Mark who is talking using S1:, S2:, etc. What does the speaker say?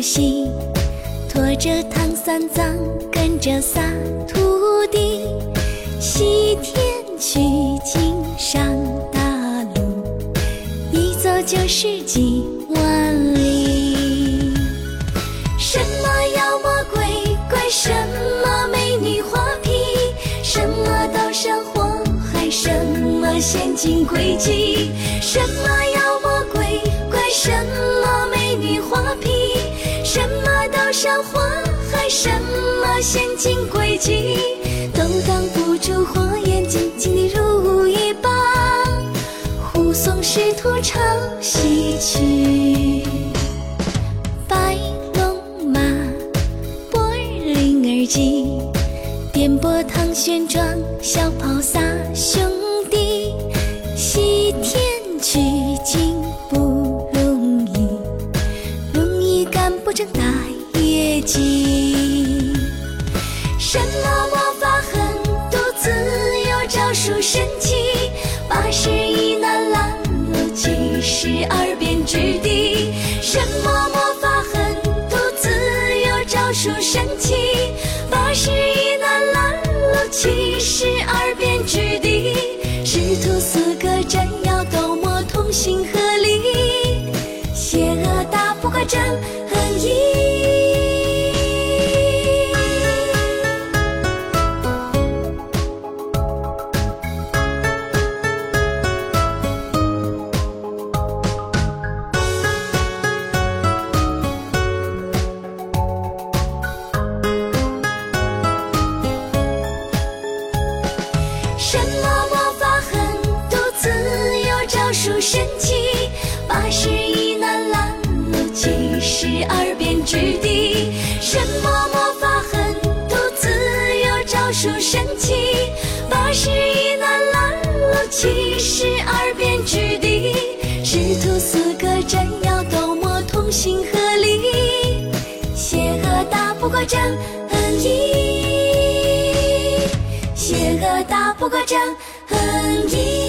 S1: 西，拖着唐三藏，跟着仨徒弟，西天取经上大路，一走就是几万里。什么妖魔鬼怪，什么美女花皮，什么刀山火海，什么陷阱诡计，什么么刀山火海，什么陷阱诡计，都挡不住火眼金睛的如意棒，护送师徒朝西去。白龙马，波儿铃儿急，颠簸唐玄奘，小跑仨兄弟，西天取经不容易，容易干不成大业绩。什么魔法狠毒自有招数神奇，八十一难拦路，七十二变之地。什么魔法狠毒自有招数神奇，八十一难拦路，七十二变之地。师徒四个真要斗魔同心合力，邪恶打不过正什么魔法狠毒自有招数神奇，八十一难拦路，七十二变之地。什么魔法狠毒自有招数神奇，八十一难拦路，七十二变之地。师徒四个真要斗魔同心合力，邪恶打不过正义。邪恶打不过正义。